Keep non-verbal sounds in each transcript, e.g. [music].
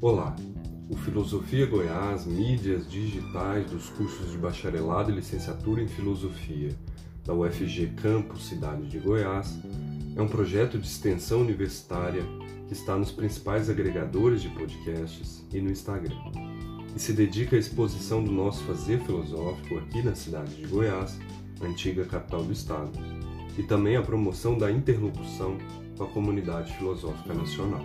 Olá! O Filosofia Goiás, mídias digitais dos cursos de bacharelado e licenciatura em filosofia da UFG Campus Cidade de Goiás é um projeto de extensão universitária que está nos principais agregadores de podcasts e no Instagram. E se dedica à exposição do nosso fazer filosófico aqui na cidade de Goiás, antiga capital do estado, e também à promoção da interlocução com a comunidade filosófica nacional.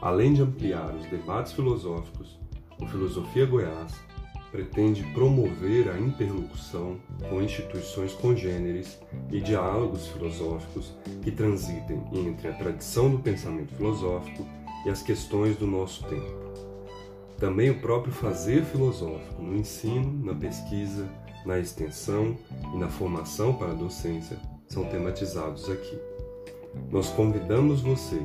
Além de ampliar os debates filosóficos, o Filosofia Goiás pretende promover a interlocução com instituições congêneres e diálogos filosóficos que transitem entre a tradição do pensamento filosófico e as questões do nosso tempo. Também o próprio fazer filosófico no ensino, na pesquisa, na extensão e na formação para a docência são tematizados aqui. Nós convidamos você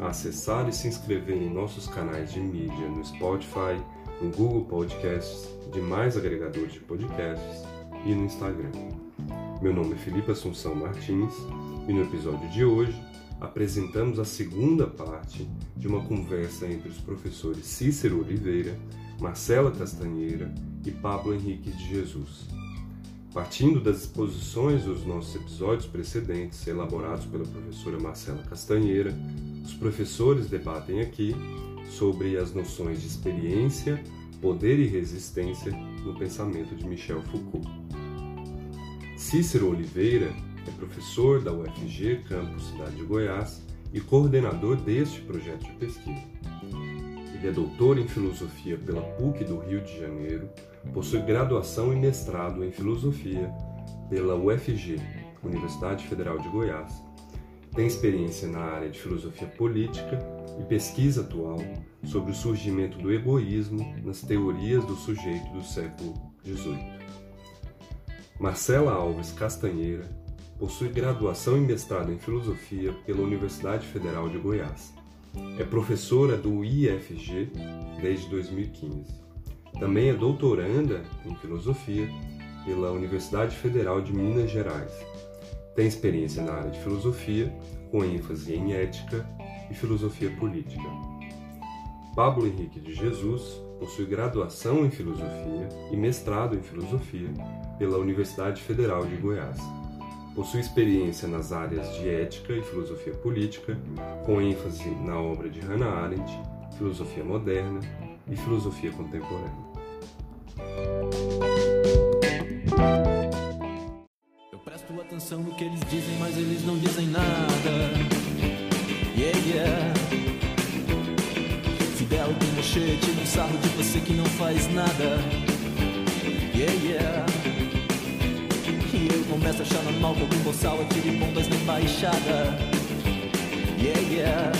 acessar e se inscrever em nossos canais de mídia no Spotify, no Google Podcasts, demais agregadores de podcasts e no Instagram. Meu nome é Felipe Assunção Martins e no episódio de hoje apresentamos a segunda parte de uma conversa entre os professores Cícero Oliveira, Marcela Castanheira e Pablo Henrique de Jesus. Partindo das exposições dos nossos episódios precedentes, elaborados pela professora Marcela Castanheira, os professores debatem aqui sobre as noções de experiência, poder e resistência no pensamento de Michel Foucault. Cícero Oliveira é professor da UFG Campus Cidade de Goiás e coordenador deste projeto de pesquisa. Ele é doutor em filosofia pela PUC do Rio de Janeiro, possui graduação e mestrado em filosofia pela UFG, Universidade Federal de Goiás, tem experiência na área de filosofia política e pesquisa atual sobre o surgimento do egoísmo nas teorias do sujeito do século XVIII. Marcela Alves Castanheira possui graduação e mestrado em filosofia pela Universidade Federal de Goiás. É professora do IFG desde 2015. Também é doutoranda em filosofia pela Universidade Federal de Minas Gerais tem experiência na área de filosofia, com ênfase em ética e filosofia política. Pablo Henrique de Jesus possui graduação em filosofia e mestrado em filosofia pela Universidade Federal de Goiás. Possui experiência nas áreas de ética e filosofia política, com ênfase na obra de Hannah Arendt, filosofia moderna e filosofia contemporânea. Atenção no que eles dizem, mas eles não dizem nada. Yeah, yeah. Fidel Pinochet tira um sarro de você que não faz nada. Yeah, yeah. E eu começo a achar normal que algum boçal atire bombas na embaixada. Yeah, yeah.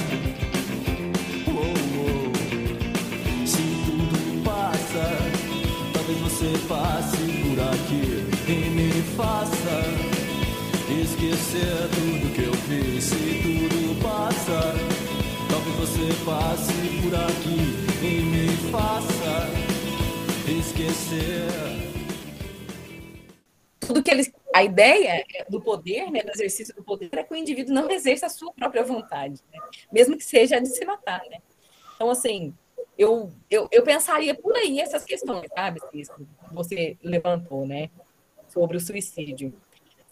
Oh, oh. Se tudo passa, talvez você passe por aqui e me faça esquecer tudo que eu fiz. Se tudo passa, talvez você passe por aqui e me faça esquecer. Tudo que eles. A ideia do poder, né, do exercício do poder, é que o indivíduo não exerça a sua própria vontade, né? mesmo que seja de se matar. Né? Então, assim, eu, eu, eu pensaria por aí essas questões, sabe, que você levantou, né, sobre o suicídio.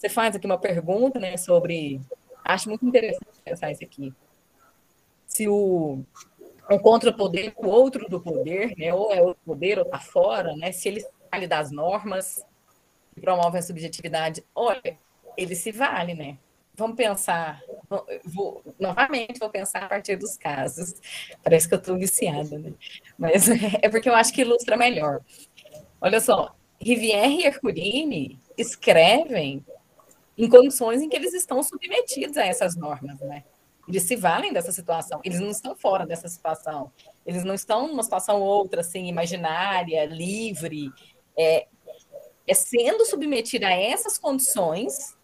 Você faz aqui uma pergunta, né, sobre. Acho muito interessante pensar isso aqui. Se o um contrapoder o outro do poder, né, ou é o poder ou está fora, né, se ele vale das normas que promovem a subjetividade, olha, ele se vale, né? Vamos pensar, vou, novamente vou pensar a partir dos casos. Parece que eu estou viciada, né? Mas [laughs] é porque eu acho que ilustra melhor. Olha só, Rivière e Herculini escrevem em condições em que eles estão submetidos a essas normas, né? Eles se valem dessa situação, eles não estão fora dessa situação, eles não estão numa situação ou outra, assim, imaginária, livre. É, é sendo submetido a essas condições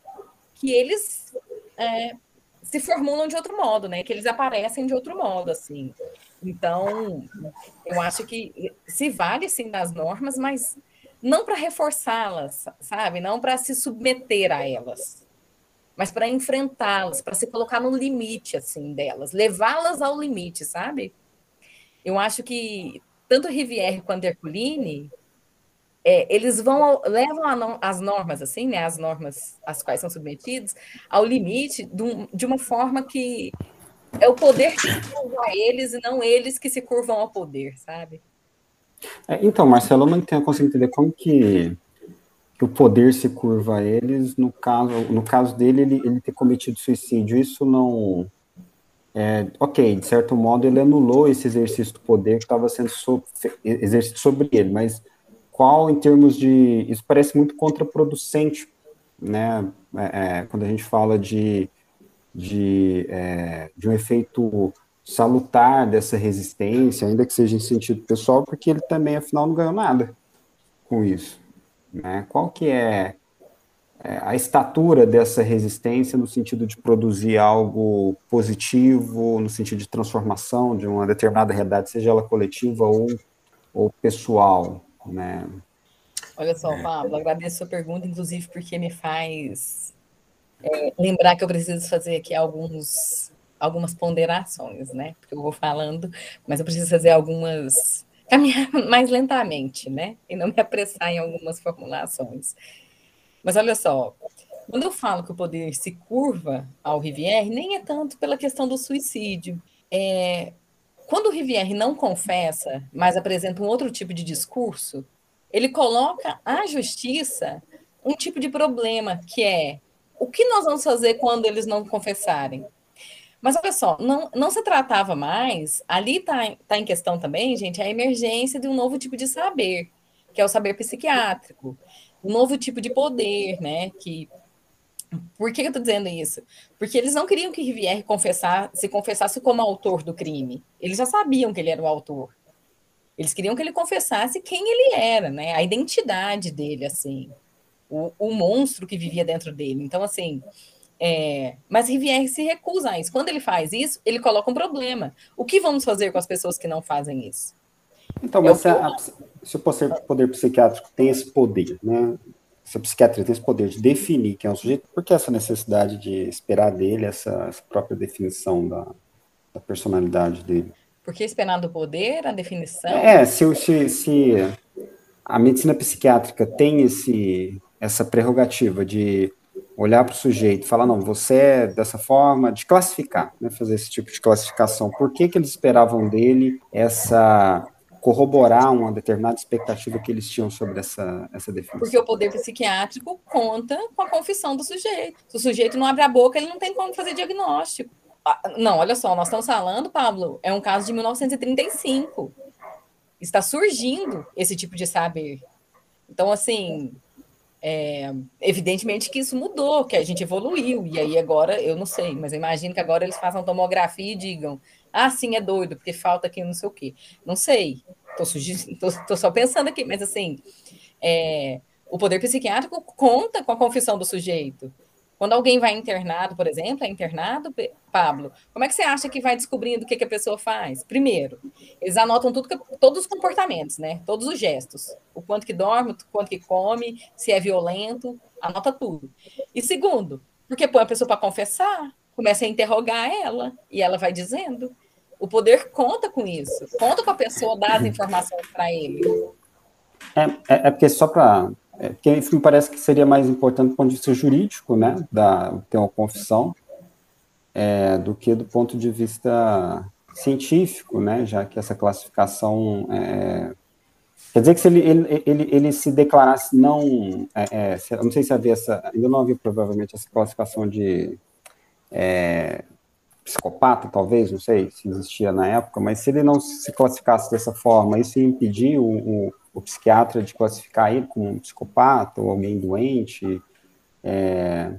que eles é, se formulam de outro modo, né? Que eles aparecem de outro modo, assim. Então, eu acho que se vale sim das normas, mas não para reforçá-las, sabe? Não para se submeter a elas, mas para enfrentá-las, para se colocar no limite assim delas, levá-las ao limite, sabe? Eu acho que tanto Rivière quanto Herculine é, eles vão levam as normas assim, né? As normas às quais são submetidos ao limite de, um, de uma forma que é o poder que curva a eles e não eles que se curvam ao poder, sabe? É, então, Marcelo, eu não tenho conseguido entender como que, que, o poder se curva a eles, no caso, no caso dele, ele, ele ter cometido suicídio. Isso não. É, ok, de certo modo, ele anulou esse exercício do poder que estava sendo so, exercido sobre ele, mas qual, em termos de. Isso parece muito contraproducente, né? É, é quando a gente fala de de, é, de um efeito salutar dessa resistência, ainda que seja em sentido pessoal, porque ele também, afinal, não ganhou nada com isso. Né? Qual que é, é a estatura dessa resistência no sentido de produzir algo positivo, no sentido de transformação de uma determinada realidade, seja ela coletiva ou, ou pessoal, né? Olha só, Pablo, agradeço a sua pergunta, inclusive porque me faz é, lembrar que eu preciso fazer aqui alguns, algumas ponderações, né? Porque eu vou falando, mas eu preciso fazer algumas. caminhar [laughs] mais lentamente, né? E não me apressar em algumas formulações. Mas olha só, quando eu falo que o poder se curva ao Rivière, nem é tanto pela questão do suicídio. É, quando o Rivière não confessa, mas apresenta um outro tipo de discurso, ele coloca à justiça um tipo de problema que é o que nós vamos fazer quando eles não confessarem? Mas olha só, não, não se tratava mais, ali está tá em questão também, gente, a emergência de um novo tipo de saber, que é o saber psiquiátrico, um novo tipo de poder, né? Que, por que eu estou dizendo isso? Porque eles não queriam que Rivière confessar, se confessasse como autor do crime. Eles já sabiam que ele era o autor. Eles queriam que ele confessasse quem ele era, né? A identidade dele, assim o, o monstro que vivia dentro dele. Então, assim, é, mas Rivière se recusa a isso. Quando ele faz isso, ele coloca um problema. O que vamos fazer com as pessoas que não fazem isso? Então, mas é se o poder, poder psiquiátrico tem esse poder, né? Se a psiquiatria tem esse poder de definir quem é o sujeito, por que essa necessidade de esperar dele essa, essa própria definição da, da, personalidade dele? Porque esperar do poder, a definição. É, se, se, se a medicina psiquiátrica tem esse essa prerrogativa de olhar para o sujeito falar, não, você é dessa forma, de classificar, né, fazer esse tipo de classificação. Por que, que eles esperavam dele essa corroborar uma determinada expectativa que eles tinham sobre essa, essa definição? Porque o poder psiquiátrico conta com a confissão do sujeito. Se o sujeito não abre a boca, ele não tem como fazer diagnóstico. Ah, não, olha só, nós estamos falando, Pablo, é um caso de 1935. Está surgindo esse tipo de saber. Então, assim, é, evidentemente que isso mudou, que a gente evoluiu, e aí agora, eu não sei, mas imagino que agora eles façam tomografia e digam, ah, sim, é doido, porque falta aqui não sei o quê. Não sei, estou só pensando aqui, mas assim, é, o poder psiquiátrico conta com a confissão do sujeito. Quando alguém vai internado, por exemplo, é internado, Pablo, como é que você acha que vai descobrindo o que, que a pessoa faz? Primeiro, eles anotam tudo, todos os comportamentos, né? Todos os gestos. O quanto que dorme, o quanto que come, se é violento, anota tudo. E segundo, porque põe a pessoa para confessar, começa a interrogar ela, e ela vai dizendo. O poder conta com isso, conta com a pessoa dar as informações para ele. É, é, é porque só para é, isso me parece que seria mais importante do ponto de vista jurídico, né, da, ter uma confissão, é, do que do ponto de vista científico, né, já que essa classificação é, quer dizer que se ele, ele, ele, ele se declarasse não, é, é não sei se havia essa, ainda não havia provavelmente essa classificação de é, psicopata, talvez, não sei se existia na época, mas se ele não se classificasse dessa forma, isso ia impedir o, o o psiquiatra de classificar ele como um psicopata ou alguém doente. É,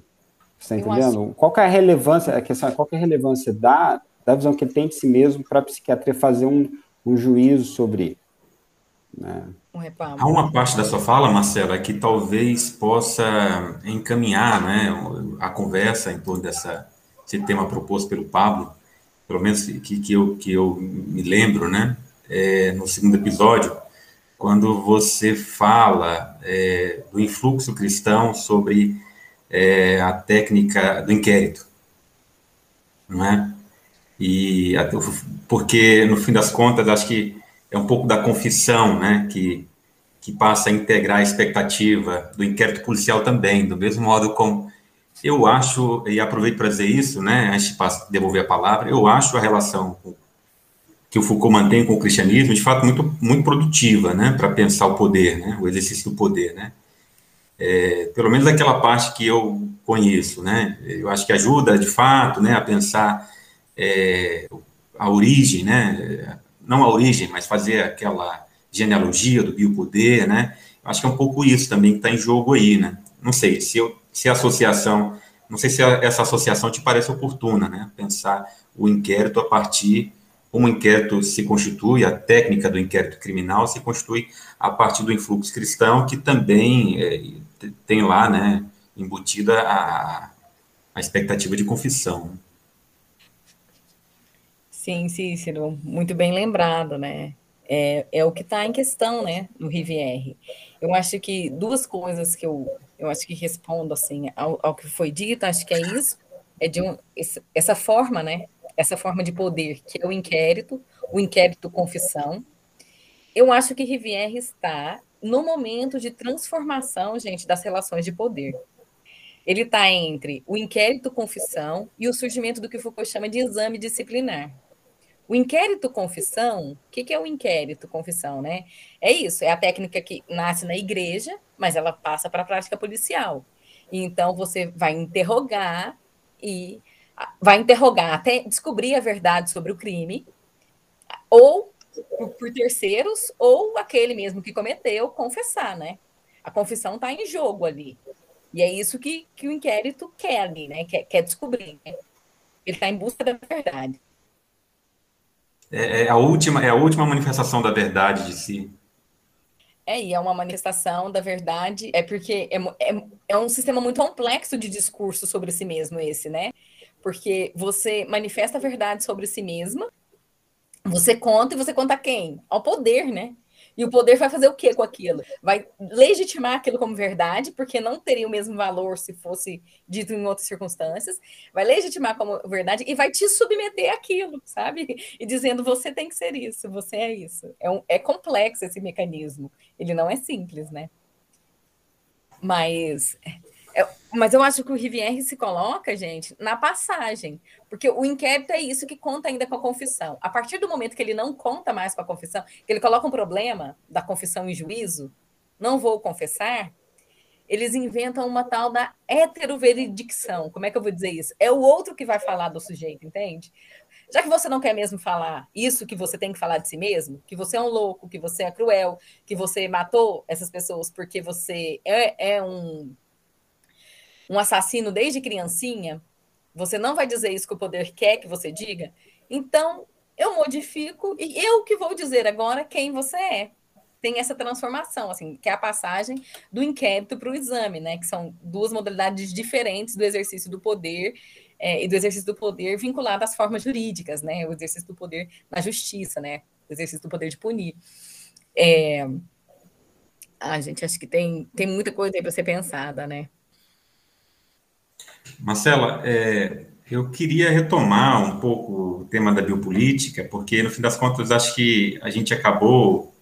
Você está entendendo? Acho... Qual é a relevância, a questão é qual é a relevância da, da visão que ele tem de si mesmo para a psiquiatria fazer um, um juízo sobre. Né? Há uma parte da sua fala, Marcela, que talvez possa encaminhar né, a conversa em torno dessa, desse tema proposto pelo Pablo, pelo menos que, que, eu, que eu me lembro, né, é, no segundo episódio, quando você fala é, do influxo cristão sobre é, a técnica do inquérito, não é? E porque no fim das contas acho que é um pouco da confissão, né, que que passa a integrar a expectativa do inquérito policial também, do mesmo modo como eu acho, e aproveito para dizer isso, né, antes de devolver a palavra, eu acho a relação que o Foucault mantém com o cristianismo, de fato, muito, muito produtiva, né, para pensar o poder, né, o exercício do poder, né. É, pelo menos aquela parte que eu conheço, né, eu acho que ajuda, de fato, né, a pensar é, a origem, né, não a origem, mas fazer aquela genealogia do biopoder, né, acho que é um pouco isso também que está em jogo aí, né, não sei, se, eu, se a associação, não sei se essa associação te parece oportuna, né, pensar o inquérito a partir como o inquérito se constitui, a técnica do inquérito criminal se constitui a partir do influxo cristão, que também é, tem lá, né, embutida a, a expectativa de confissão. Sim, Cícero, muito bem lembrado, né? É, é o que está em questão, né, no Rivière. Eu acho que duas coisas que eu, eu acho que respondo, assim, ao, ao que foi dito, acho que é isso, é de um, essa forma, né, essa forma de poder, que é o inquérito, o inquérito confissão. Eu acho que Rivière está no momento de transformação, gente, das relações de poder. Ele está entre o inquérito confissão e o surgimento do que Foucault chama de exame disciplinar. O inquérito confissão, o que, que é o inquérito confissão, né? É isso, é a técnica que nasce na igreja, mas ela passa para a prática policial. Então você vai interrogar e vai interrogar até descobrir a verdade sobre o crime, ou por, terceiros, ou aquele mesmo que cometeu confessar, né? A confissão está em jogo ali. E é isso que, que o inquérito quer ali, né? Quer, quer descobrir. Né? Ele está em busca da verdade. É, é, a última, é a última manifestação da verdade de si. É, e é uma manifestação da verdade, é porque é, é, é um sistema muito complexo de discurso sobre si mesmo, esse, né? Porque você manifesta a verdade sobre si mesma, você conta e você conta quem? Ao poder, né? E o poder vai fazer o que com aquilo? Vai legitimar aquilo como verdade, porque não teria o mesmo valor se fosse dito em outras circunstâncias. Vai legitimar como verdade e vai te submeter àquilo, sabe? E dizendo você tem que ser isso, você é isso. É, um, é complexo esse mecanismo. Ele não é simples, né? Mas é, mas eu acho que o Rivière se coloca, gente, na passagem, porque o inquérito é isso que conta ainda com a confissão. A partir do momento que ele não conta mais com a confissão, que ele coloca um problema da confissão em juízo, não vou confessar, eles inventam uma tal da heteroveredicção. Como é que eu vou dizer isso? É o outro que vai falar do sujeito, entende? Já que você não quer mesmo falar isso que você tem que falar de si mesmo, que você é um louco, que você é cruel, que você matou essas pessoas porque você é, é um um assassino desde criancinha, você não vai dizer isso que o poder quer que você diga. Então, eu modifico e eu que vou dizer agora quem você é. Tem essa transformação, assim, que é a passagem do inquérito para o exame, né? Que são duas modalidades diferentes do exercício do poder é, e do exercício do poder vinculado às formas jurídicas, né? O exercício do poder na justiça, né? O exercício do poder de punir. É... Ah, gente, acho que tem, tem muita coisa aí para ser pensada, né? Marcela, é, eu queria retomar um pouco o tema da biopolítica, porque no fim das contas acho que a gente acabou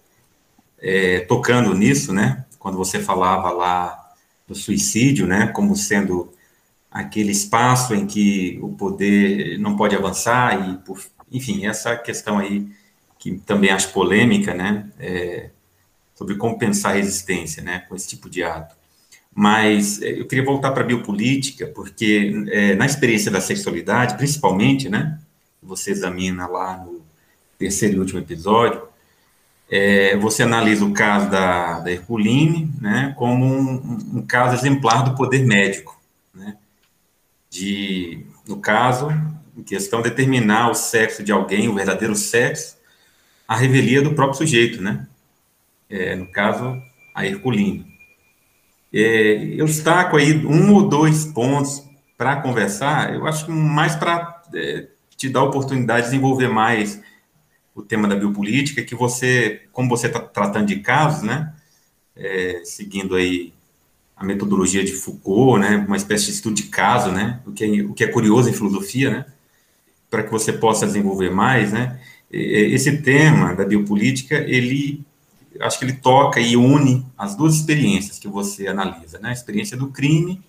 é, tocando nisso, né? Quando você falava lá do suicídio, né? Como sendo aquele espaço em que o poder não pode avançar e, por, enfim, essa questão aí que também acho polêmica, né? É, sobre como pensar resistência, né? Com esse tipo de ato. Mas eh, eu queria voltar para a biopolítica, porque é, na experiência da sexualidade, principalmente, né, você examina lá no terceiro e último episódio, é, você analisa o caso da, da Herculine né, como um, um, caso exemplar do poder médico. Né? de, no caso, em questão, determinar o sexo de alguém, o verdadeiro sexo, a revelia do próprio sujeito, né? É, no caso, a Herculino. É, eu destaco aí um ou dois pontos para conversar, eu acho que mais para é, te dar a oportunidade de desenvolver mais o tema da biopolítica, que você, como você está tratando de casos, né, é, seguindo aí a metodologia de Foucault, né, uma espécie de estudo de caso, né, o que é, o que é curioso em filosofia, né, para que você possa desenvolver mais, né, esse tema da biopolítica, ele, acho que ele toca e une as duas experiências que você analisa, né, a experiência do crime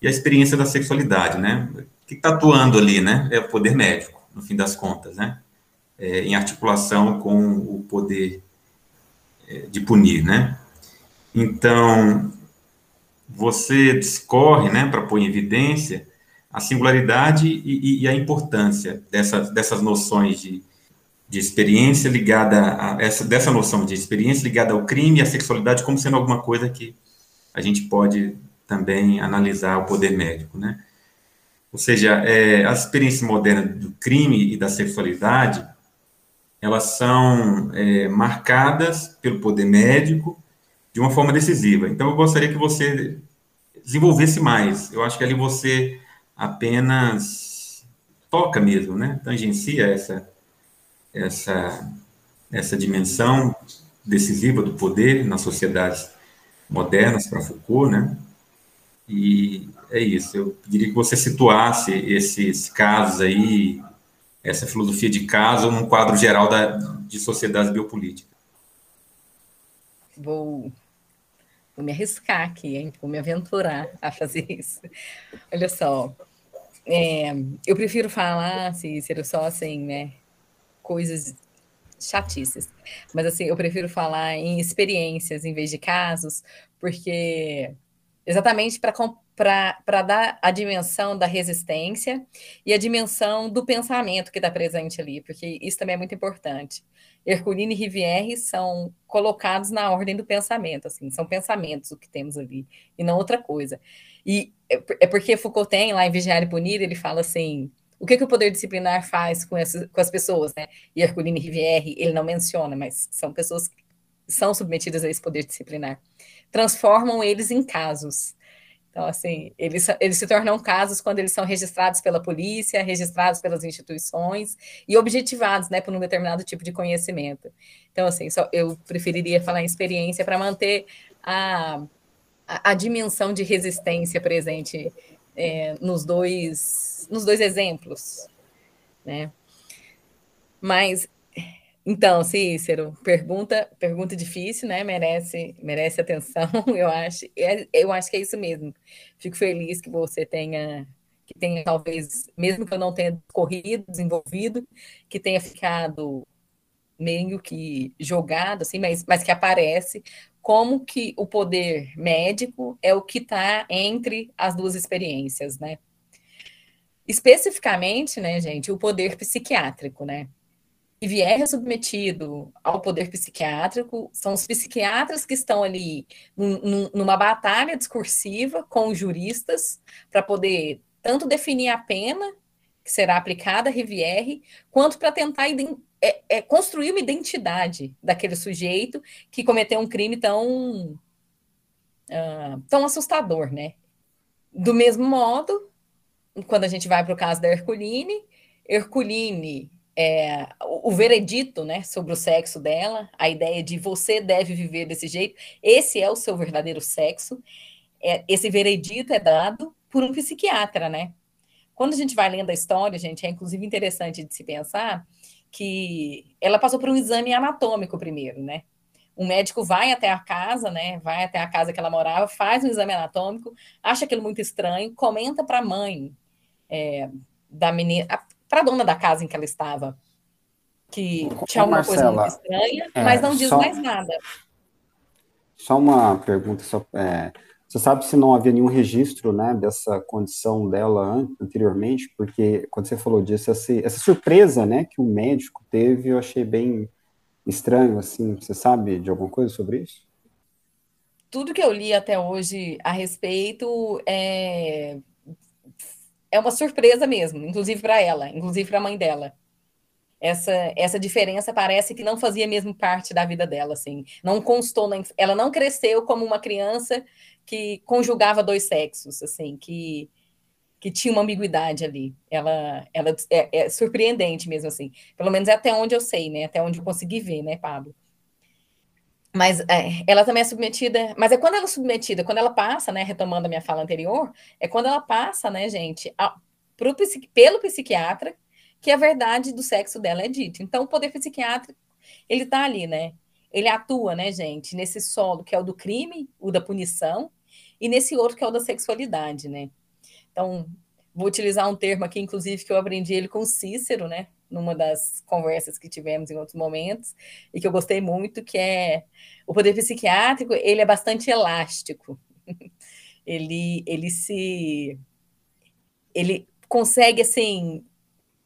e a experiência da sexualidade, né, o que está atuando ali, né, é o poder médico, no fim das contas, né, é, em articulação com o poder é, de punir, né, então, você discorre, né, para pôr em evidência a singularidade e, e a importância dessas, dessas noções de, de experiência ligada a essa dessa noção de experiência ligada ao crime e à sexualidade como sendo alguma coisa que a gente pode também analisar o poder médico, né? Ou seja, é, as experiências modernas do crime e da sexualidade, elas são é, marcadas pelo poder médico de uma forma decisiva. Então, eu gostaria que você desenvolvesse mais. Eu acho que ali você apenas toca mesmo, né? Tangencia essa, essa, essa dimensão decisiva do poder nas sociedades modernas para Foucault, né? E é isso. Eu diria que você situasse esses casos aí, essa filosofia de caso, num quadro geral da, de sociedades biopolíticas. Vou Vou me arriscar aqui, hein? Vou me aventurar a fazer [laughs] isso. Olha só, é, eu prefiro falar, Cícero, só assim, né? Coisas chatices. Mas assim, eu prefiro falar em experiências em vez de casos, porque exatamente para dar a dimensão da resistência e a dimensão do pensamento que está presente ali, porque isso também é muito importante. Herculino e Rivière são colocados na ordem do pensamento, assim, são pensamentos o que temos ali, e não outra coisa. E é, é porque Foucault tem, lá em Vigiar e Punir, ele fala assim, o que, que o poder disciplinar faz com, essas, com as pessoas, né? E Herculino e Rivière, ele não menciona, mas são pessoas que são submetidas a esse poder disciplinar. Transformam eles em casos. Então, assim, eles, eles se tornam casos quando eles são registrados pela polícia, registrados pelas instituições e objetivados, né, por um determinado tipo de conhecimento. Então, assim, só, eu preferiria falar em experiência para manter a, a, a, dimensão de resistência presente é, nos, dois, nos dois exemplos, né? Mas então, Cícero, pergunta, pergunta difícil, né? Merece, merece atenção, [laughs] eu acho. É, eu acho que é isso mesmo. Fico feliz que você tenha, que tenha talvez, mesmo que eu não tenha corrido, desenvolvido, que tenha ficado meio que jogado, assim, mas, mas que aparece como que o poder médico é o que está entre as duas experiências, né? Especificamente, né, gente, o poder psiquiátrico, né? que vier submetido ao poder psiquiátrico são os psiquiatras que estão ali num, numa batalha discursiva com os juristas para poder tanto definir a pena que será aplicada a Rivière, quanto para tentar é, é, construir uma identidade daquele sujeito que cometeu um crime tão, uh, tão assustador, né? Do mesmo modo, quando a gente vai para o caso da Herculine, Herculine é, o, o veredito né, sobre o sexo dela, a ideia de você deve viver desse jeito, esse é o seu verdadeiro sexo. É, esse veredito é dado por um psiquiatra, né? Quando a gente vai lendo a história, gente, é inclusive interessante de se pensar que ela passou por um exame anatômico primeiro, né? Um médico vai até a casa, né? Vai até a casa que ela morava, faz um exame anatômico, acha aquilo muito estranho, comenta para a mãe é, da menina, para a dona da casa em que ela estava, que tinha alguma coisa muito estranha, é, mas não diz só, mais nada. Só uma pergunta, só, é, você sabe se não havia nenhum registro né, dessa condição dela anteriormente? Porque quando você falou disso, essa, essa surpresa né, que o médico teve, eu achei bem estranho, assim, você sabe de alguma coisa sobre isso? Tudo que eu li até hoje a respeito é, é uma surpresa mesmo, inclusive para ela, inclusive para a mãe dela. Essa, essa diferença parece que não fazia mesmo parte da vida dela, assim. Não constou, na, ela não cresceu como uma criança que conjugava dois sexos, assim, que, que tinha uma ambiguidade ali. Ela, ela é, é, surpreendente mesmo, assim. Pelo menos é até onde eu sei, né? Até onde eu consegui ver, né, Pablo? Mas é, ela também é submetida. Mas é quando ela é submetida, quando ela passa, né? Retomando a minha fala anterior, é quando ela passa, né, gente, a, pro, pelo psiquiatra, que a verdade do sexo dela é dita. Então, o poder psiquiátrico, ele tá ali, né? Ele atua, né, gente, nesse solo que é o do crime, o da punição, e nesse outro que é o da sexualidade, né? Então, vou utilizar um termo aqui, inclusive, que eu aprendi ele com Cícero, né? Numa das conversas que tivemos em outros momentos, e que eu gostei muito, que é o poder psiquiátrico, ele é bastante elástico. [laughs] ele, ele se... Ele consegue, assim,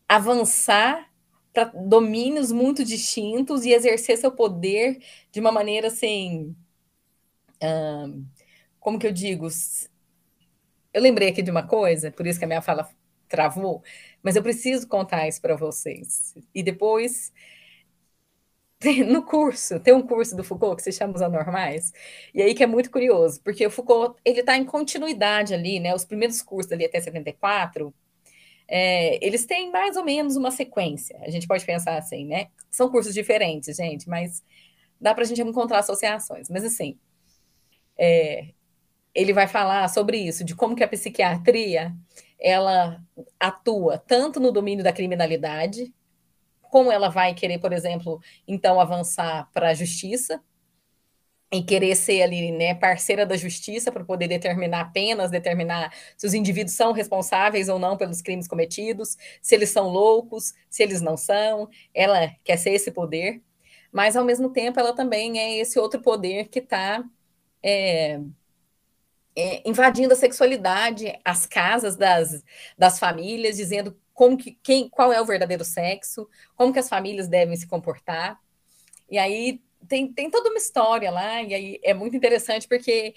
avançar para domínios muito distintos e exercer seu poder de uma maneira assim. como que eu digo? Eu lembrei aqui de uma coisa, por isso que a minha fala travou, mas eu preciso contar isso para vocês. E depois, [laughs] no curso, tem um curso do Foucault que se chama Os Anormais, e aí que é muito curioso, porque o Foucault ele está em continuidade ali, né? Os primeiros cursos ali até 74 é, eles têm mais ou menos uma sequência. A gente pode pensar assim, né? São cursos diferentes, gente, mas dá para a gente encontrar associações. Mas assim, é, ele vai falar sobre isso, de como que a psiquiatria ela atua tanto no domínio da criminalidade, como ela vai querer, por exemplo, então avançar para a justiça, em querer ser ali, né, parceira da justiça para poder determinar penas, determinar se os indivíduos são responsáveis ou não pelos crimes cometidos, se eles são loucos, se eles não são. Ela quer ser esse poder, mas ao mesmo tempo ela também é esse outro poder que está é, é, invadindo a sexualidade, as casas das, das famílias, dizendo como que, quem, qual é o verdadeiro sexo, como que as famílias devem se comportar. E aí tem, tem toda uma história lá, e aí é muito interessante, porque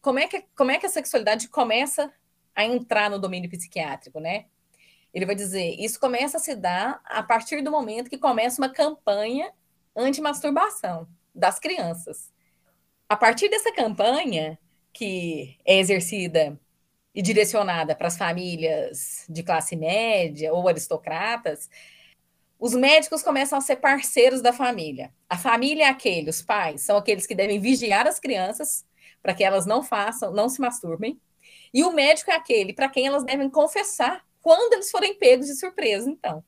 como é, que, como é que a sexualidade começa a entrar no domínio psiquiátrico, né? Ele vai dizer, isso começa a se dar a partir do momento que começa uma campanha anti-masturbação das crianças. A partir dessa campanha, que é exercida e direcionada para as famílias de classe média ou aristocratas, os médicos começam a ser parceiros da família. A família é aquele, os pais são aqueles que devem vigiar as crianças para que elas não façam, não se masturbem. E o médico é aquele para quem elas devem confessar quando eles forem pegos de surpresa, então.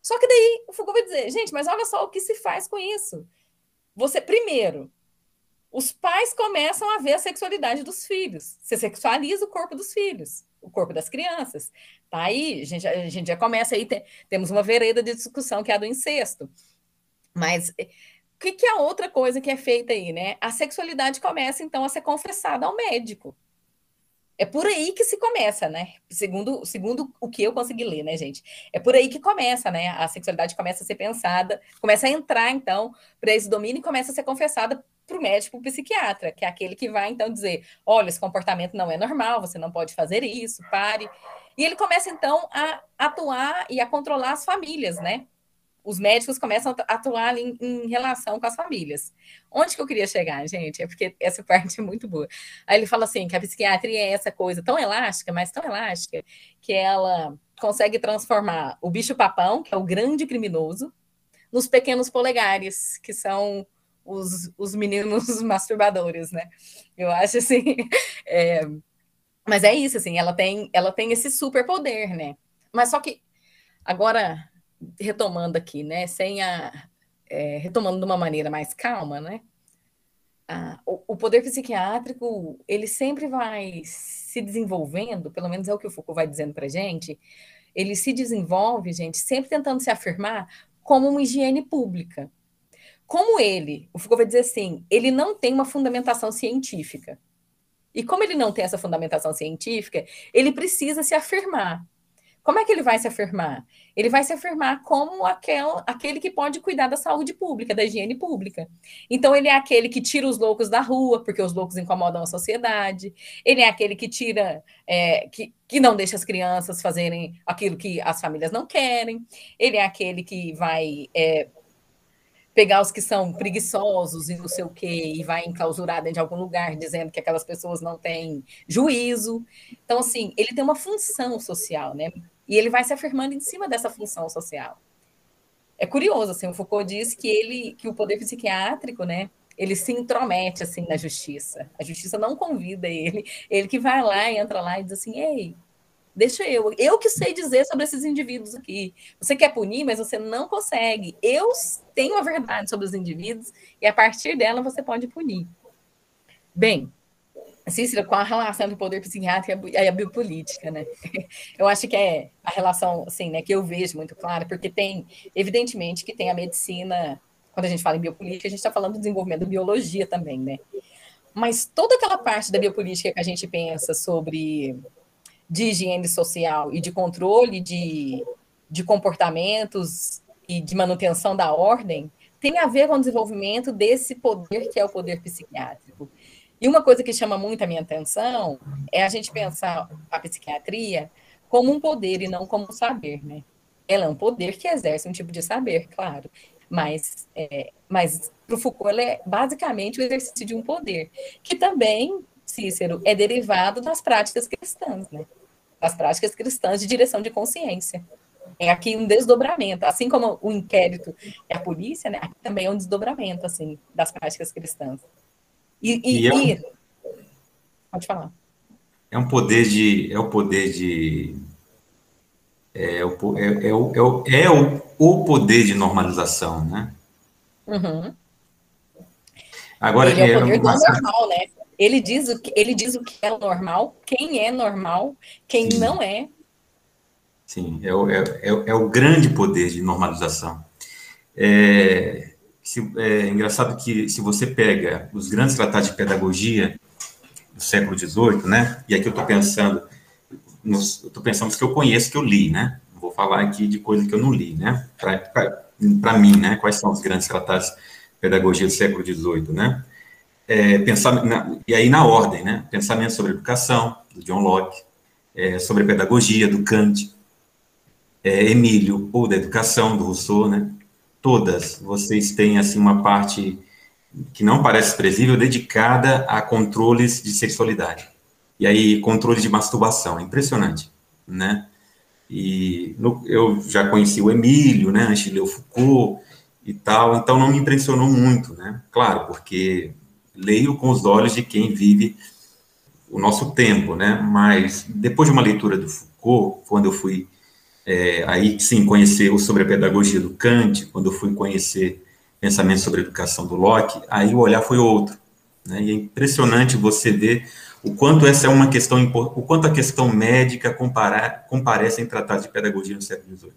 Só que daí o Foucault vai dizer, gente, mas olha só o que se faz com isso. Você, primeiro, os pais começam a ver a sexualidade dos filhos. Você sexualiza o corpo dos filhos o corpo das crianças. Tá aí, a gente, a gente já começa aí, tem, temos uma vereda de discussão que é a do incesto. Mas eh, o que, que é outra coisa que é feita aí, né? A sexualidade começa, então, a ser confessada ao médico. É por aí que se começa, né? Segundo, segundo o que eu consegui ler, né, gente? É por aí que começa, né? A sexualidade começa a ser pensada, começa a entrar, então, para esse domínio e começa a ser confessada para o médico, psiquiatra, que é aquele que vai então dizer: olha, esse comportamento não é normal, você não pode fazer isso, pare. E ele começa então a atuar e a controlar as famílias, né? Os médicos começam a atuar em, em relação com as famílias. Onde que eu queria chegar, gente? É porque essa parte é muito boa. Aí ele fala assim: que a psiquiatria é essa coisa tão elástica, mas tão elástica, que ela consegue transformar o bicho-papão, que é o grande criminoso, nos pequenos polegares, que são os, os meninos [laughs] masturbadores, né? Eu acho assim. [laughs] É... Mas é isso, assim, ela tem, ela tem esse superpoder, né? Mas só que agora, retomando aqui, né? Sem a. É, retomando de uma maneira mais calma, né? Ah, o, o, poder psiquiátrico, ele sempre vai se desenvolvendo, pelo menos é o que o Foucault vai dizendo para gente, ele se desenvolve, gente, sempre tentando se afirmar como uma higiene pública como ele, o Foucault vai dizer assim, ele não tem uma fundamentação científica. E como ele não tem essa fundamentação científica, ele precisa se afirmar como é que ele vai se afirmar? Ele vai se afirmar como aquel, aquele que pode cuidar da saúde pública, da higiene pública. Então, ele é aquele que tira os loucos da rua, porque os loucos incomodam a sociedade. Ele é aquele que tira, é, que, que não deixa as crianças fazerem aquilo que as famílias não querem. Ele é aquele que vai é, pegar os que são preguiçosos e não sei o quê, e vai enclausurar dentro de algum lugar, dizendo que aquelas pessoas não têm juízo. Então, assim, ele tem uma função social, né? E ele vai se afirmando em cima dessa função social. É curioso, assim, o Foucault diz que ele, que o poder psiquiátrico, né, ele se intromete assim na justiça. A justiça não convida ele, ele que vai lá, entra lá e diz assim: "Ei, Deixa eu, eu que sei dizer sobre esses indivíduos aqui. Você quer punir, mas você não consegue. Eu tenho a verdade sobre os indivíduos e a partir dela você pode punir. Bem, Cícera, com a relação do poder psiquiátrico e a biopolítica, né? [laughs] Eu acho que é a relação, assim, né, que eu vejo muito clara, porque tem, evidentemente, que tem a medicina, quando a gente fala em biopolítica, a gente está falando do desenvolvimento da biologia também, né? Mas toda aquela parte da biopolítica que a gente pensa sobre de higiene social e de controle de, de comportamentos e de manutenção da ordem tem a ver com o desenvolvimento desse poder que é o poder psiquiátrico. E uma coisa que chama muito a minha atenção é a gente pensar a psiquiatria como um poder e não como um saber, né? Ela é um poder que exerce um tipo de saber, claro, mas, é, mas para o Foucault ela é basicamente o exercício de um poder, que também, Cícero, é derivado das práticas cristãs, né? Das práticas cristãs de direção de consciência. É aqui um desdobramento, assim como o inquérito é a polícia, né? Aqui também é um desdobramento assim das práticas cristãs. E, e, e, é um, e... pode falar. É um poder de é o poder de é o, é, é, o, é, o, é o, o poder de normalização, né? Uhum. Agora, Ele é o é poder do normal, né? Ele diz o que, ele diz o que é normal, quem é normal, quem Sim. não é. Sim, é o, é, é, é o grande poder de normalização. É, se, é engraçado que se você pega os grandes tratados de pedagogia do século XVIII, né? E aqui eu estou pensando, estou pensando nos que eu conheço, que eu li, né? Não vou falar aqui de coisas que eu não li, né? Para mim, né? Quais são os grandes tratados de pedagogia do século XVIII, né? É, pensar, na, e aí na ordem, né? Pensamento sobre educação, do John Locke, é, sobre pedagogia, do Kant, é, Emílio, ou da educação, do Rousseau, né? Todas, vocês têm, assim, uma parte que não parece expressível, dedicada a controles de sexualidade. E aí, controle de masturbação, é impressionante, né? E no, eu já conheci o Emílio, né, antes de ler o Foucault e tal, então não me impressionou muito, né? Claro, porque leio com os olhos de quem vive o nosso tempo, né? Mas depois de uma leitura do Foucault, quando eu fui é, aí sim conhecer sobre a pedagogia do Kant, quando eu fui conhecer pensamento sobre educação do Locke, aí o olhar foi outro. Né? E é impressionante você ver o quanto essa é uma questão, o quanto a questão médica comparar, comparece em tratados de pedagogia no século XVIII.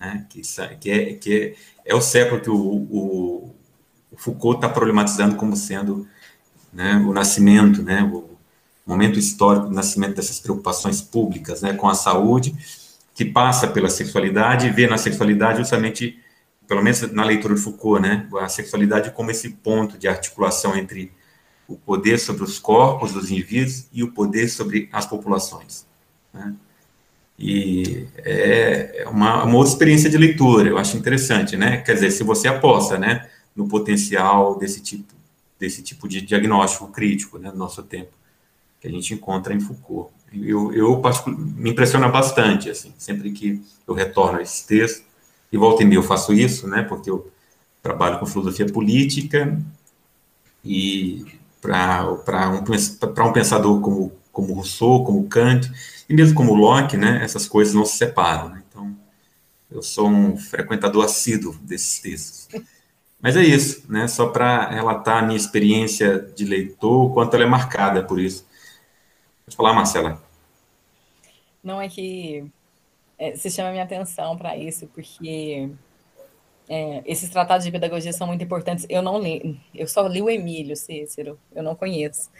Né? Que, que, é, que é, é o século que o, o Foucault está problematizando como sendo né, o nascimento, né, o momento histórico do nascimento dessas preocupações públicas né, com a saúde, que passa pela sexualidade e vê na sexualidade justamente, pelo menos na leitura de Foucault, né, a sexualidade como esse ponto de articulação entre o poder sobre os corpos dos indivíduos e o poder sobre as populações. Né? E é uma, uma outra experiência de leitura, eu acho interessante, né? Quer dizer, se você aposta, né? No potencial desse tipo, desse tipo de diagnóstico crítico né, no nosso tempo, que a gente encontra em Foucault. Eu, eu me impressiona bastante, assim, sempre que eu retorno a esse texto, e volta e meia eu faço isso, né, porque eu trabalho com filosofia política, e para um, um pensador como, como Rousseau, como Kant, e mesmo como Locke, né, essas coisas não se separam. Né? Então, eu sou um frequentador assíduo desses textos. Mas é isso, né? Só para relatar a minha experiência de leitor, o quanto ela é marcada por isso. Pode falar, Marcela. Não é que é, se chama minha atenção para isso, porque é, esses tratados de pedagogia são muito importantes. Eu não li, eu só li o Emílio Cícero, eu não conheço.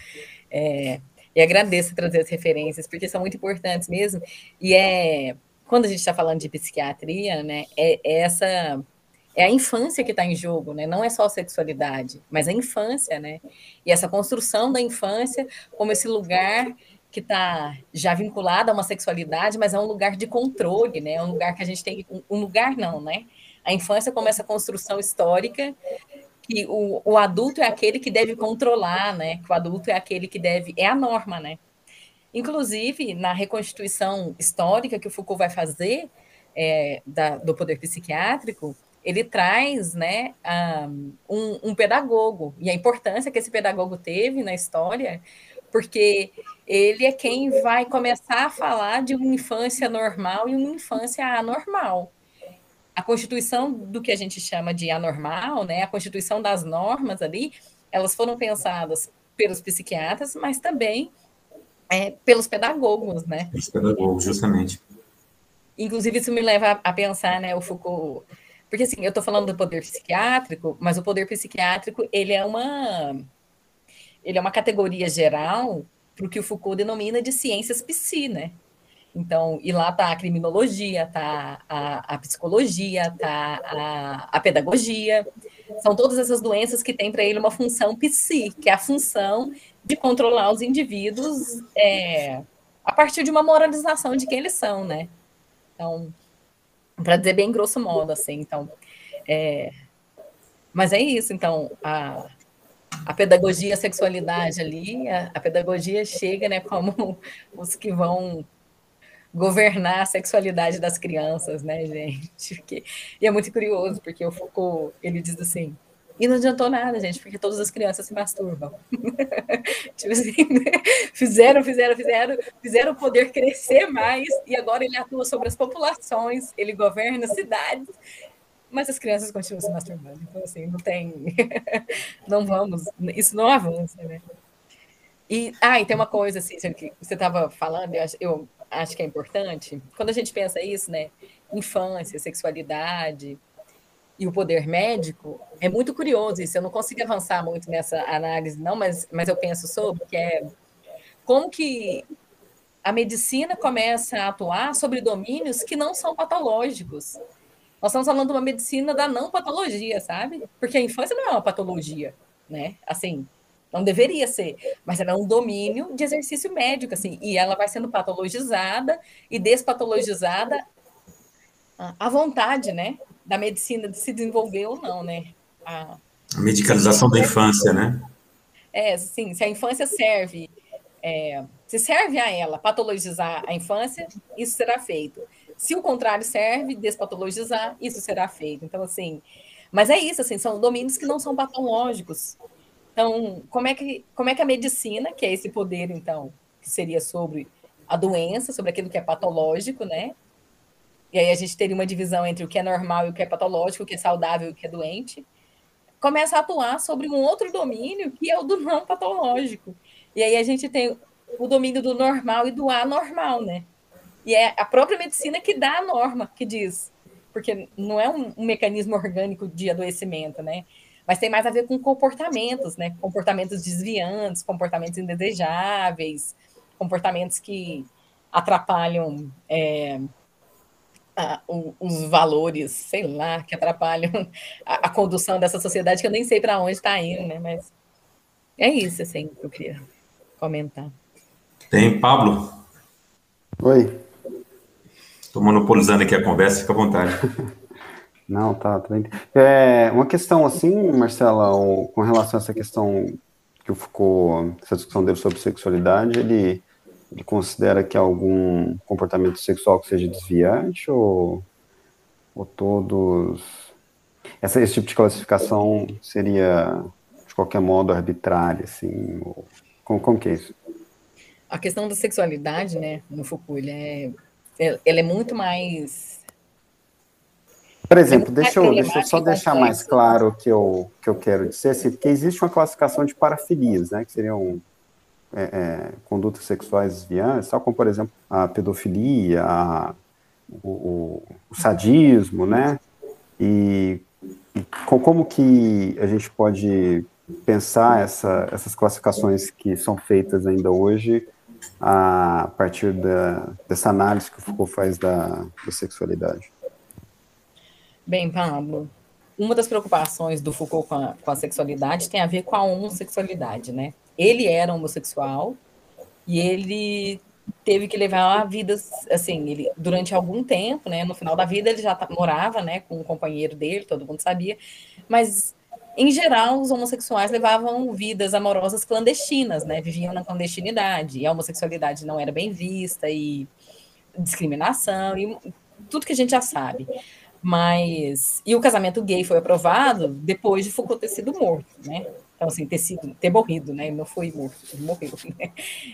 É, E agradeço trazer as referências, porque são muito importantes mesmo. E é quando a gente está falando de psiquiatria, né, é, é, essa é a infância que está em jogo, né? Não é só a sexualidade, mas a infância, né? E essa construção da infância como esse lugar que está já vinculado a uma sexualidade, mas é um lugar de controle, né? É um lugar que a gente tem um lugar não, né? A infância como essa construção histórica que o, o adulto é aquele que deve controlar, né? Que o adulto é aquele que deve é a norma, né? Inclusive, na reconstituição histórica que o Foucault vai fazer é, da, do poder psiquiátrico, ele traz né, um, um, pedagogo, e a importância que esse pedagogo teve na história, porque ele é quem vai começar a falar de uma infância normal e uma infância anormal. A constituição do que a gente chama de anormal, né, a constituição das normas ali, elas foram pensadas pelos psiquiatras, mas também é, pelos pedagogos, né? Pelos pedagogos, justamente. Inclusive, isso me leva a pensar, né, o Foucault... Porque, assim, eu estou falando do poder psiquiátrico, mas o poder psiquiátrico, ele é uma... Ele é uma categoria geral para o que o Foucault denomina de ciências psi, né? Então, e lá está a criminologia, está a, a, psicologia, está a, a, pedagogia. São todas essas doenças que têm para ele uma função psi, que é a função de controlar os indivíduos é, a partir de uma moralização de quem eles são, né? Então, para dizer bem grosso modo, assim, então, é, mas é isso, então, a, a pedagogia, a sexualidade ali, a, a pedagogia chega, né, como [laughs] os que vão governar a sexualidade das crianças, né, gente? Porque, e é muito curioso, porque o Foucault, ele diz assim, e não adiantou nada, gente, porque todas as crianças se masturbam. [laughs] tipo assim, fizeram, fizeram, fizeram, fizeram o poder crescer mais, e agora ele atua sobre as populações, ele governa cidades, mas as crianças continuam se masturbando. Então, assim, não tem. [laughs] não vamos. Isso não avança, né? E, ah, e tem uma coisa, assim, que você estava falando, eu acho, eu acho que é importante. Quando a gente pensa isso, né? Infância, sexualidade, e o poder médico, é muito curioso isso. Eu não consigo avançar muito nessa análise, não, mas, mas eu penso sobre que é como que a medicina começa a atuar sobre domínios que não são patológicos. Nós estamos falando de uma medicina da não patologia, sabe? Porque a infância não é uma patologia, né? Assim, não deveria ser, mas é um domínio de exercício médico, assim, e ela vai sendo patologizada e despatologizada à vontade, né? Da medicina de se desenvolver ou não, né? A, a medicalização da infância, né? É, sim, se a infância serve, é, se serve a ela patologizar a infância, isso será feito. Se o contrário serve, despatologizar, isso será feito. Então, assim, mas é isso, assim, são domínios que não são patológicos. Então, como é que, como é que a medicina, que é esse poder, então, que seria sobre a doença, sobre aquilo que é patológico, né? E aí a gente teria uma divisão entre o que é normal e o que é patológico, o que é saudável e o que é doente, começa a atuar sobre um outro domínio que é o do não patológico. E aí a gente tem o domínio do normal e do anormal, né? E é a própria medicina que dá a norma, que diz, porque não é um, um mecanismo orgânico de adoecimento, né? Mas tem mais a ver com comportamentos, né? Comportamentos desviantes, comportamentos indesejáveis, comportamentos que atrapalham é, os valores, sei lá, que atrapalham a, a condução dessa sociedade, que eu nem sei para onde está indo, né? Mas é isso, assim, que eu queria comentar. Tem, Pablo? Oi. Estou monopolizando aqui a conversa, fica à vontade. [laughs] Não, tá, tá bem. É, uma questão assim, Marcela, com relação a essa questão que o Foucault, essa discussão dele sobre sexualidade, ele ele considera que algum comportamento sexual que seja desviante ou, ou todos. Essa, esse tipo de classificação seria, de qualquer modo, arbitrária, assim? Ou, como, como que é isso? A questão da sexualidade, né, no Foucault, ele é, ele é muito mais. Por exemplo, é deixa eu, deixa eu só deixar mais claro o que eu, que eu quero dizer, assim, porque existe uma classificação de parafilias, né, que seriam é, é, condutas sexuais desviantes, tal como, por exemplo, a pedofilia, a, o, o, sadismo, né? E, e, como que a gente pode pensar essa, essas classificações que são feitas ainda hoje a partir da, dessa análise que o Foucault faz da, da sexualidade? Bem, Pablo, uma das preocupações do Foucault com a, com a sexualidade tem a ver com a homossexualidade, né? Ele era homossexual e ele teve que levar vidas, assim, ele, durante algum tempo, né, no final da vida ele já morava, né, com um companheiro dele, todo mundo sabia, mas, em geral, os homossexuais levavam vidas amorosas clandestinas, né, viviam na clandestinidade, e a homossexualidade não era bem vista, e discriminação, e tudo que a gente já sabe. Mas, e o casamento gay foi aprovado depois de Foucault ter sido morto, né, então, assim, ter, sido, ter morrido, né? Ele não foi morto, ele morreu. [laughs] Né?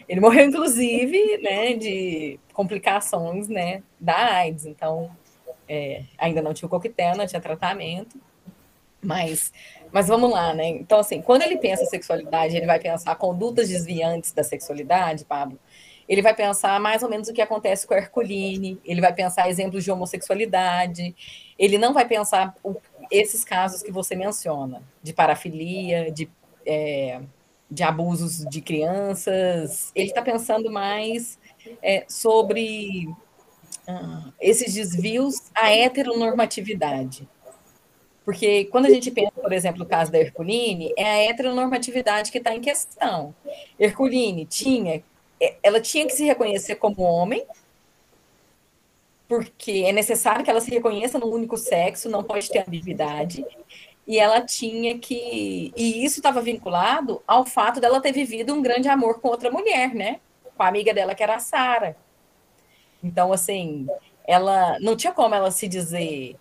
Ele morreu, inclusive, né, de complicações, né, da AIDS. Então, é, ainda não tinha coquetel, não tinha tratamento. Mas, mas vamos lá, né? Então, assim, quando ele pensa sexualidade, ele vai pensar condutas desviantes da sexualidade, Pablo. Ele vai pensar mais ou menos o que acontece com a Herculine, ele vai pensar exemplos de homossexualidade, ele não vai pensar o, esses casos que você menciona, de parafilia, de, é, de abusos de crianças, ele está pensando mais é, sobre uh, esses desvios à heteronormatividade. Porque quando a gente pensa, por exemplo, no caso da Herculine, é a heteronormatividade que está em questão. Herculine tinha, é, ela tinha que se reconhecer como homem, porque é necessário que ela se reconheça no único sexo, não pode ter ambiguidade. E ela tinha que. E isso estava vinculado ao fato dela ter vivido um grande amor com outra mulher, né? Com a amiga dela, que era a Sara. Então, assim, ela não tinha como ela se dizer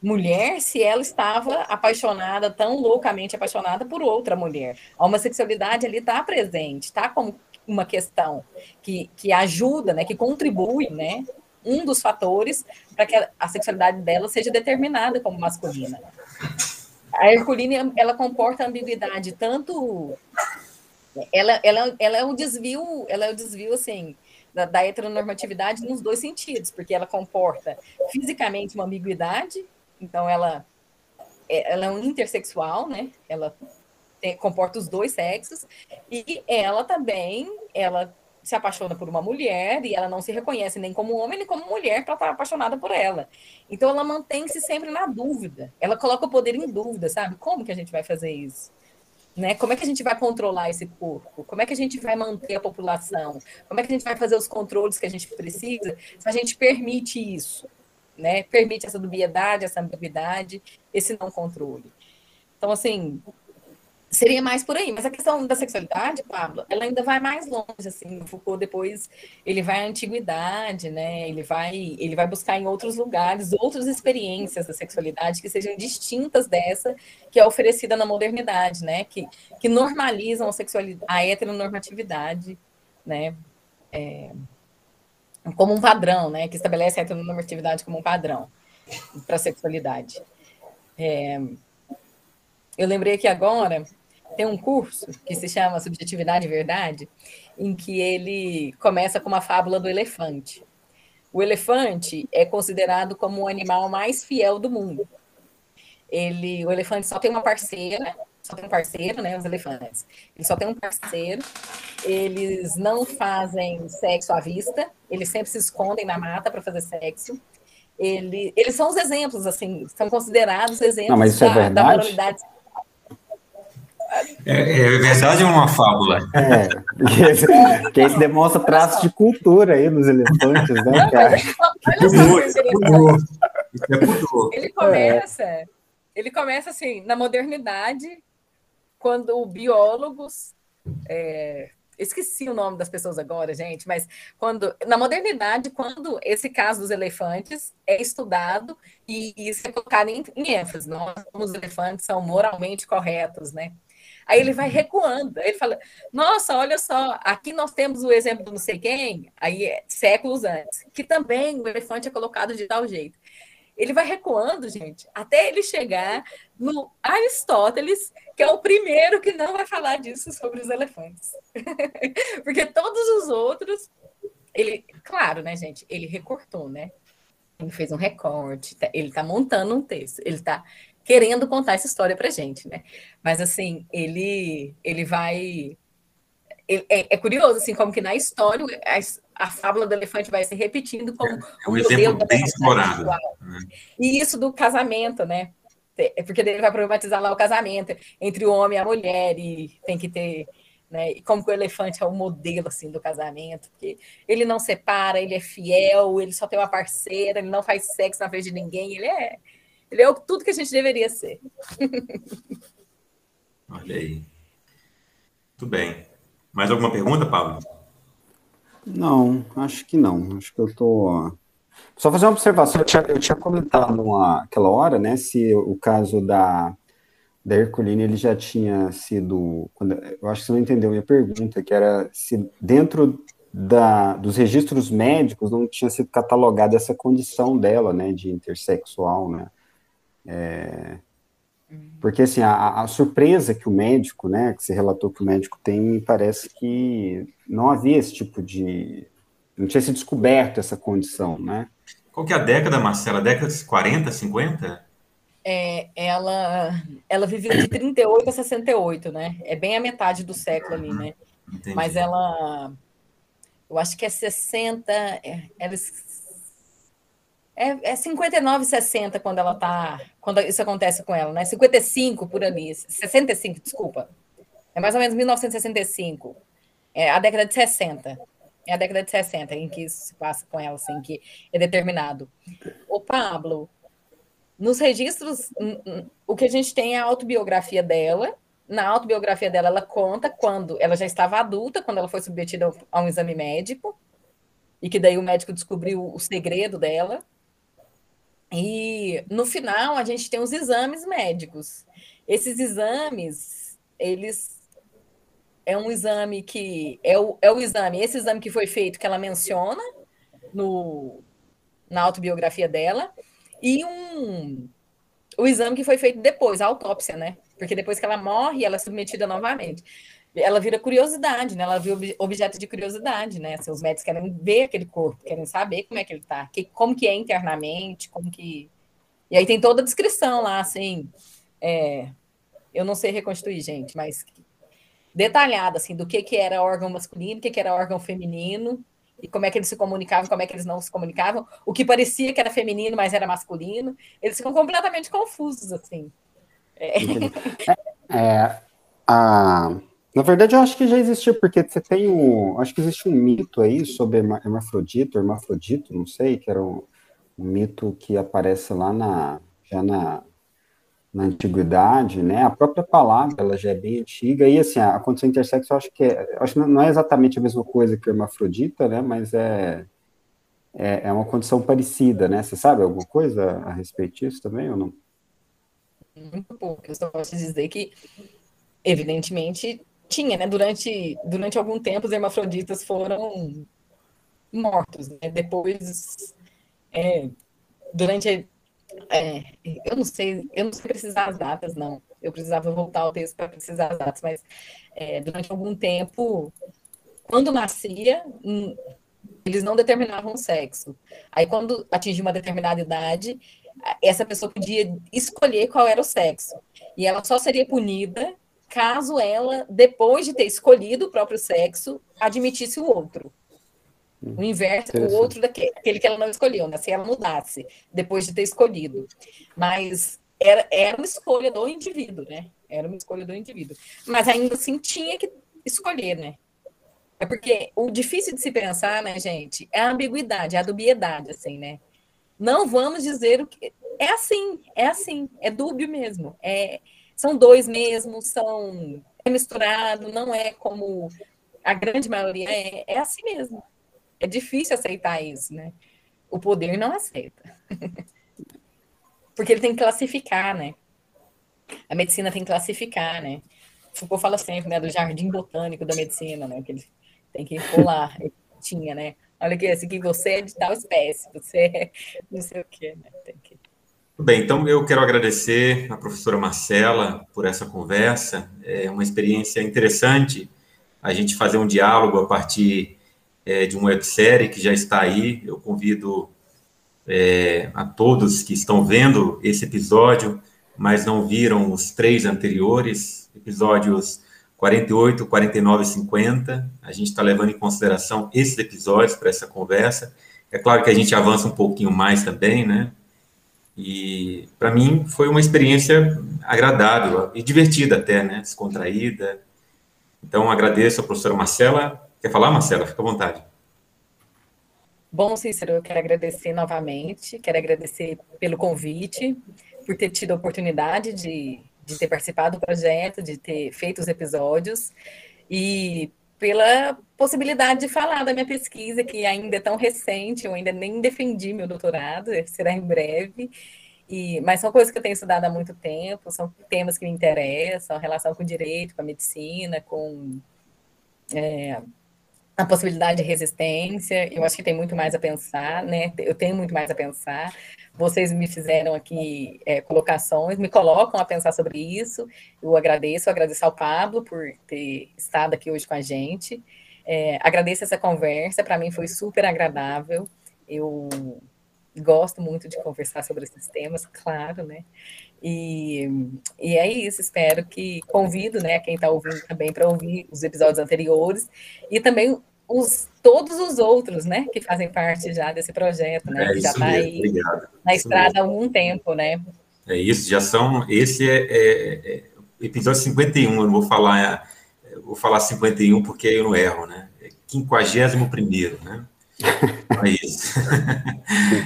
mulher se ela estava apaixonada, tão loucamente apaixonada por outra mulher. A homossexualidade ali está presente, está como uma questão que, que ajuda, né, que contribui, né, um dos fatores para que a, sexualidade dela seja determinada como masculina. A Herculina, ela comporta ambiguidade tanto ela, ela, ela é o desvio, ela é o desvio assim da, da heteronormatividade nos dois sentidos, porque ela comporta fisicamente uma ambiguidade, então ela é, ela é um intersexual, né? Ela tem, comporta os dois sexos e ela também ela se apaixona por uma mulher e ela não se reconhece nem como homem nem como mulher para estar apaixonada por ela. Então ela mantém-se sempre na dúvida. Ela coloca o poder em dúvida, sabe? Como que a gente vai fazer isso? Né? Como é que a gente vai controlar esse corpo? Como é que a gente vai manter a população? Como é que a gente vai fazer os controles que a gente precisa se a gente permite isso? Né? Permite essa dubiedade, essa ambiguidade, esse não controle. Então, assim, Seria mais por aí, mas a questão da sexualidade, Pablo, ela ainda vai mais longe, assim, Foucault depois, ele vai à antiguidade, né, ele vai, ele vai buscar em outros lugares, outras experiências da sexualidade que sejam distintas dessa que é oferecida na modernidade, né, que, que normalizam a sexualidade, a heteronormatividade, né, é, como um padrão, né, que estabelece a heteronormatividade como um padrão para a sexualidade. É, eu lembrei aqui agora tem um curso que se chama Subjetividade e Verdade, em que ele começa com uma fábula do elefante. O elefante é considerado como o animal mais fiel do mundo. Ele, o elefante só tem uma parceira, só tem um parceiro, né? Os elefantes. Ele só tem um parceiro. Eles não fazem sexo à vista. Eles sempre se escondem na mata para fazer sexo. Ele, eles são os exemplos, assim, são considerados exemplos não, mas isso da, é verdade? da moralidade é, é verdade ou uma fábula? É, que isso demonstra traços de cultura aí nos elefantes, né, cara? Olha só, é ele começa, ele começa assim, na modernidade, quando biólogos, é, esqueci o nome das pessoas agora, gente, mas quando na modernidade, quando esse caso dos elefantes é estudado e isso é colocado em, em ênfase, nós, os elefantes são moralmente corretos, né? Aí ele vai recuando. Ele fala: Nossa, olha só, aqui nós temos o exemplo do não sei quem, aí é séculos antes, que também o elefante é colocado de tal jeito. Ele vai recuando, gente, até ele chegar no Aristóteles, que é o primeiro que não vai falar disso sobre os elefantes. [laughs] Porque todos os outros, ele, claro, né, gente, ele recortou, né? Ele fez um recorte, tá, ele está montando um texto, ele está querendo contar essa história para gente, né? Mas assim, ele ele vai é, é, curioso assim como que na história a, a, fábula do elefante vai se repetindo como é um exemplo bem explorado. Né? E isso do casamento, né? É porque ele vai problematizar lá o casamento entre o homem e a mulher e tem que ter né? E como que o elefante é o modelo assim do casamento, porque ele não separa, ele é fiel, ele só tem uma parceira, ele não faz sexo na frente de ninguém, ele é ele é tudo que a gente deveria ser. Olha aí. Muito bem. Mais alguma pergunta, Pablo? Não, acho que não. Acho que eu tô só fazer uma observação. Eu tinha, eu tinha comentado naquela hora, né, se o caso da da Herculine ele já tinha sido, quando, eu acho que você não entendeu a minha pergunta, que era se dentro da, dos registros médicos não tinha sido catalogada essa condição dela, né, de intersexual, né, é, porque, assim, a, a, surpresa que o médico, né, que se relatou que o médico tem, me parece que não havia esse tipo de... não tinha se descoberto essa condição, né. Qual que é a década, Marcela? Década de 40, 50? é, ela, ela viveu de 38 a 68, né? É bem a metade do século ali, né? Entendi. Mas ela, eu acho que é 60, é, ela, é, é 59, 60 quando ela tá, quando isso acontece com ela, né? 55 por ali, 65, desculpa. É mais ou menos 1965. É a década de 60. É a década de 60 em que isso se passa com ela, assim, que é determinado. O Pablo, nos registros, o que a gente tem é a autobiografia dela. Na autobiografia dela, ela conta quando ela já estava adulta, quando ela foi submetida a um exame médico, e que daí o médico descobriu o segredo dela. E no final, a gente tem os exames médicos. Esses exames, eles é um exame que é o, é o exame, esse exame que foi feito que ela menciona no, na autobiografia dela, e um o exame que foi feito depois, a autópsia, né? Porque depois que ela morre, ela é submetida novamente. Ela vira curiosidade, né? Ela vira objeto de curiosidade, né? Assim, os médicos querem ver aquele corpo, querem saber como é que ele tá, que, como que é internamente, como que. E aí tem toda a descrição lá, assim. É... Eu não sei reconstruir, gente, mas detalhada, assim, do que, que era órgão masculino, o que, que era órgão feminino, e como é que eles se comunicavam, como é que eles não se comunicavam, o que parecia que era feminino, mas era masculino. Eles ficam completamente confusos, assim. É. é a... Na verdade, eu acho que já existiu, porque você tem um. Acho que existe um mito aí sobre hermafrodito, hermafrodito, não sei, que era um, um mito que aparece lá na. já na na antiguidade, né? A própria palavra ela já é bem antiga e assim a condição intersexo eu acho que é, acho que não é exatamente a mesma coisa que hermafrodita, né? Mas é, é, é uma condição parecida, né? Você sabe alguma coisa a respeito disso também ou não? Muito pouco. Eu só posso dizer que evidentemente tinha, né? Durante durante algum tempo os hermafroditas foram mortos, né? Depois é, durante é, eu não sei, eu não sei precisar as datas, não. Eu precisava voltar ao texto para precisar as datas, mas é, durante algum tempo, quando nascia, hum, eles não determinavam o sexo. Aí, quando atingia uma determinada idade, essa pessoa podia escolher qual era o sexo. E ela só seria punida caso ela, depois de ter escolhido o próprio sexo, admitisse o outro. O inverso, o outro daquele aquele que ela não escolheu, né? Se ela mudasse depois de ter escolhido. Mas era, era uma escolha do indivíduo, né? Era uma escolha do indivíduo. Mas ainda assim tinha que escolher, né? É porque o difícil de se pensar, né, gente, é a ambiguidade, é a dubiedade, assim, né? Não vamos dizer o que. É assim, é assim, é dúbio mesmo. É, são dois mesmo, são é misturado, não é como a grande maioria é, é assim mesmo é difícil aceitar isso, né? O poder não aceita. [laughs] Porque ele tem que classificar, né? A medicina tem que classificar, né? Foucault fala sempre, né, do jardim botânico da medicina, né? Que ele tem que pular, [laughs] tinha, né? Olha aqui, esse aqui você é de tal espécie, você é [laughs] não sei o quê, né? Tem que... Bem, então eu quero agradecer a professora Marcela por essa conversa. É uma experiência interessante a gente fazer um diálogo a partir é, de uma websérie que já está aí. Eu convido é, a todos que estão vendo esse episódio mas não viram os três anteriores, episódios 48, 49 e 50. A gente está levando em consideração esses episódios para essa conversa. É claro que a gente avança um pouquinho mais também, né? E para mim foi uma experiência agradável e divertida até, né? Descontraída. Então agradeço a professora Marcela. Quer falar, Marcela? Fica à vontade. Bom, Cícero, eu quero agradecer novamente, quero agradecer pelo convite, por ter tido a oportunidade de, de ter participado do projeto, de ter feito os episódios e pela possibilidade de falar da minha pesquisa, que ainda é tão recente, eu ainda nem defendi meu doutorado, será em breve, e, mas são coisas que eu tenho estudado há muito tempo, são temas que me interessam, relação com o direito, com a medicina, com é, a possibilidade de resistência, eu acho que tem muito mais a pensar, né? Eu tenho muito mais a pensar. Vocês me fizeram aqui é, colocações, me colocam a pensar sobre isso. Eu agradeço, agradeço ao Pablo por ter estado aqui hoje com a gente. É, agradeço essa conversa, para mim foi super agradável. Eu gosto muito de conversar sobre esses temas, claro, né? E, e é isso, espero que convido, né, quem está ouvindo também para ouvir os episódios anteriores e também os, todos os outros, né, que fazem parte já desse projeto, né, é que já está aí Obrigado. na estrada há algum tempo, né. É isso, já são, esse é, é, é episódio 51, eu não vou falar, vou falar 51 porque eu não erro, né, é 51 primeiro, né. [laughs] É isso.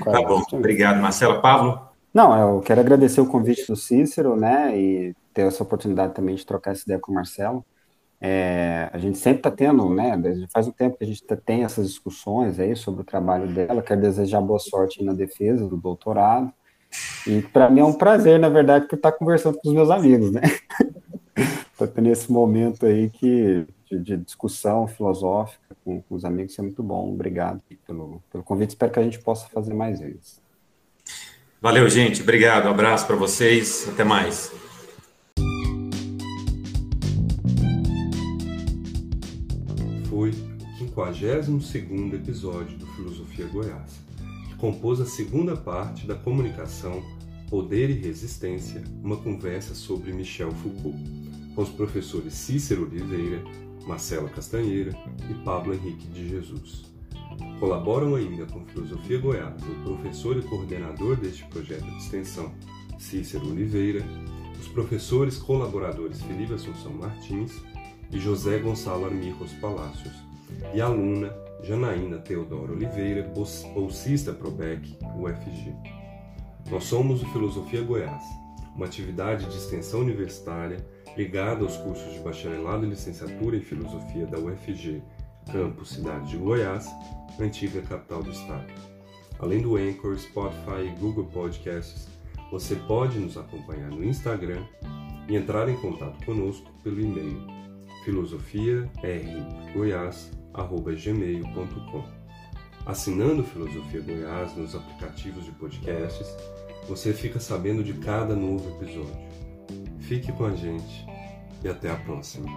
tá bom, obrigado, Marcela. Pablo? Não, eu quero agradecer o convite do Cícero, né, e ter essa oportunidade também de trocar essa ideia com o Marcelo. É, a gente sempre está tendo, né, faz um tempo que a gente tá, tem essas discussões aí sobre o trabalho dela, quero desejar boa sorte na defesa do doutorado, e para mim é um prazer, na verdade, por estar tá conversando com os meus amigos, né, [laughs] estou tendo esse momento aí que, de, de discussão filosófica com, com, os amigos, isso é muito bom, obrigado pelo, pelo convite, espero que a gente possa fazer mais vezes. Valeu, gente. Obrigado. Um abraço para vocês. Até mais. 52 episódio do Filosofia Goiás, que compôs a segunda parte da comunicação Poder e Resistência, uma conversa sobre Michel Foucault, com os professores Cícero Oliveira, Marcela Castanheira e Pablo Henrique de Jesus. Colaboram ainda com Filosofia Goiás o professor e coordenador deste projeto de extensão, Cícero Oliveira, os professores colaboradores Felipe Assunção Martins e José Gonçalo Armirros Palácios, e aluna Janaína Teodoro Oliveira, bolsista Probec, UFG. Nós somos o Filosofia Goiás, uma atividade de extensão universitária ligada aos cursos de bacharelado e licenciatura em filosofia da UFG, campus Cidade de Goiás, antiga capital do estado. Além do Anchor, Spotify e Google Podcasts, você pode nos acompanhar no Instagram e entrar em contato conosco pelo e-mail gmail.com. Assinando Filosofia Goiás nos aplicativos de podcasts, você fica sabendo de cada novo episódio. Fique com a gente e até a próxima.